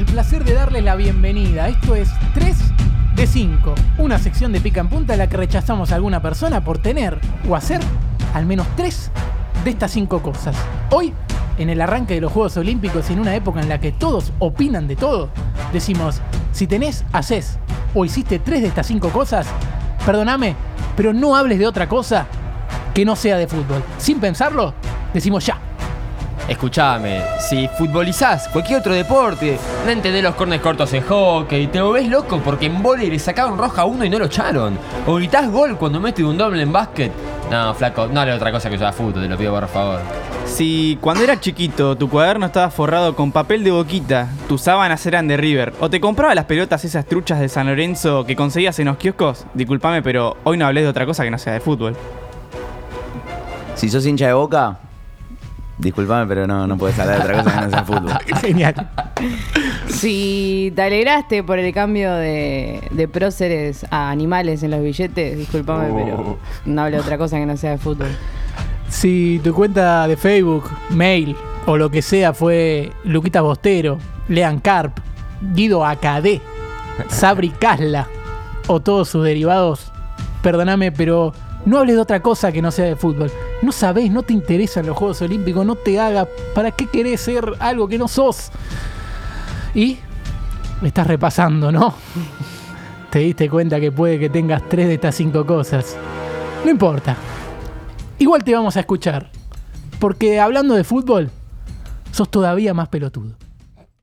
el placer de darles la bienvenida. Esto es 3 de 5, una sección de pica en punta en la que rechazamos a alguna persona por tener o hacer al menos 3 de estas 5 cosas. Hoy, en el arranque de los Juegos Olímpicos y en una época en la que todos opinan de todo, decimos, si tenés, haces o hiciste 3 de estas 5 cosas, perdóname, pero no hables de otra cosa que no sea de fútbol. Sin pensarlo, decimos ya. Escuchame, si futbolizás cualquier otro deporte, no entendés los cornes cortos en hockey, te volvés loco porque en vóley le sacaron roja a uno y no lo echaron. O gritás gol cuando metes un doble en básquet. No, flaco, no haré otra cosa que sea fútbol, te lo pido por favor. Si cuando eras chiquito tu cuaderno estaba forrado con papel de boquita, tus sábanas eran de River, o te compraba las pelotas esas truchas de San Lorenzo que conseguías en los kioscos, discúlpame, pero hoy no hablé de otra cosa que no sea de fútbol. Si sos hincha de boca, disculpame, pero no, no puedes hablar de otra cosa que no sea fútbol. Genial. Si te alegraste por el cambio de, de próceres a animales en los billetes, discúlpame, pero no hablo de otra cosa que no sea de fútbol. Si tu cuenta de Facebook, mail o lo que sea fue Luquita Bostero, Lean Carp, Guido Acadé, Sabri Casla o todos sus derivados, perdóname, pero no hables de otra cosa que no sea de fútbol. No sabés, no te interesan los Juegos Olímpicos, no te haga. ¿Para qué querés ser algo que no sos? Y estás repasando, ¿no? Te diste cuenta que puede que tengas tres de estas cinco cosas. No importa. Igual te vamos a escuchar. Porque hablando de fútbol, sos todavía más pelotudo.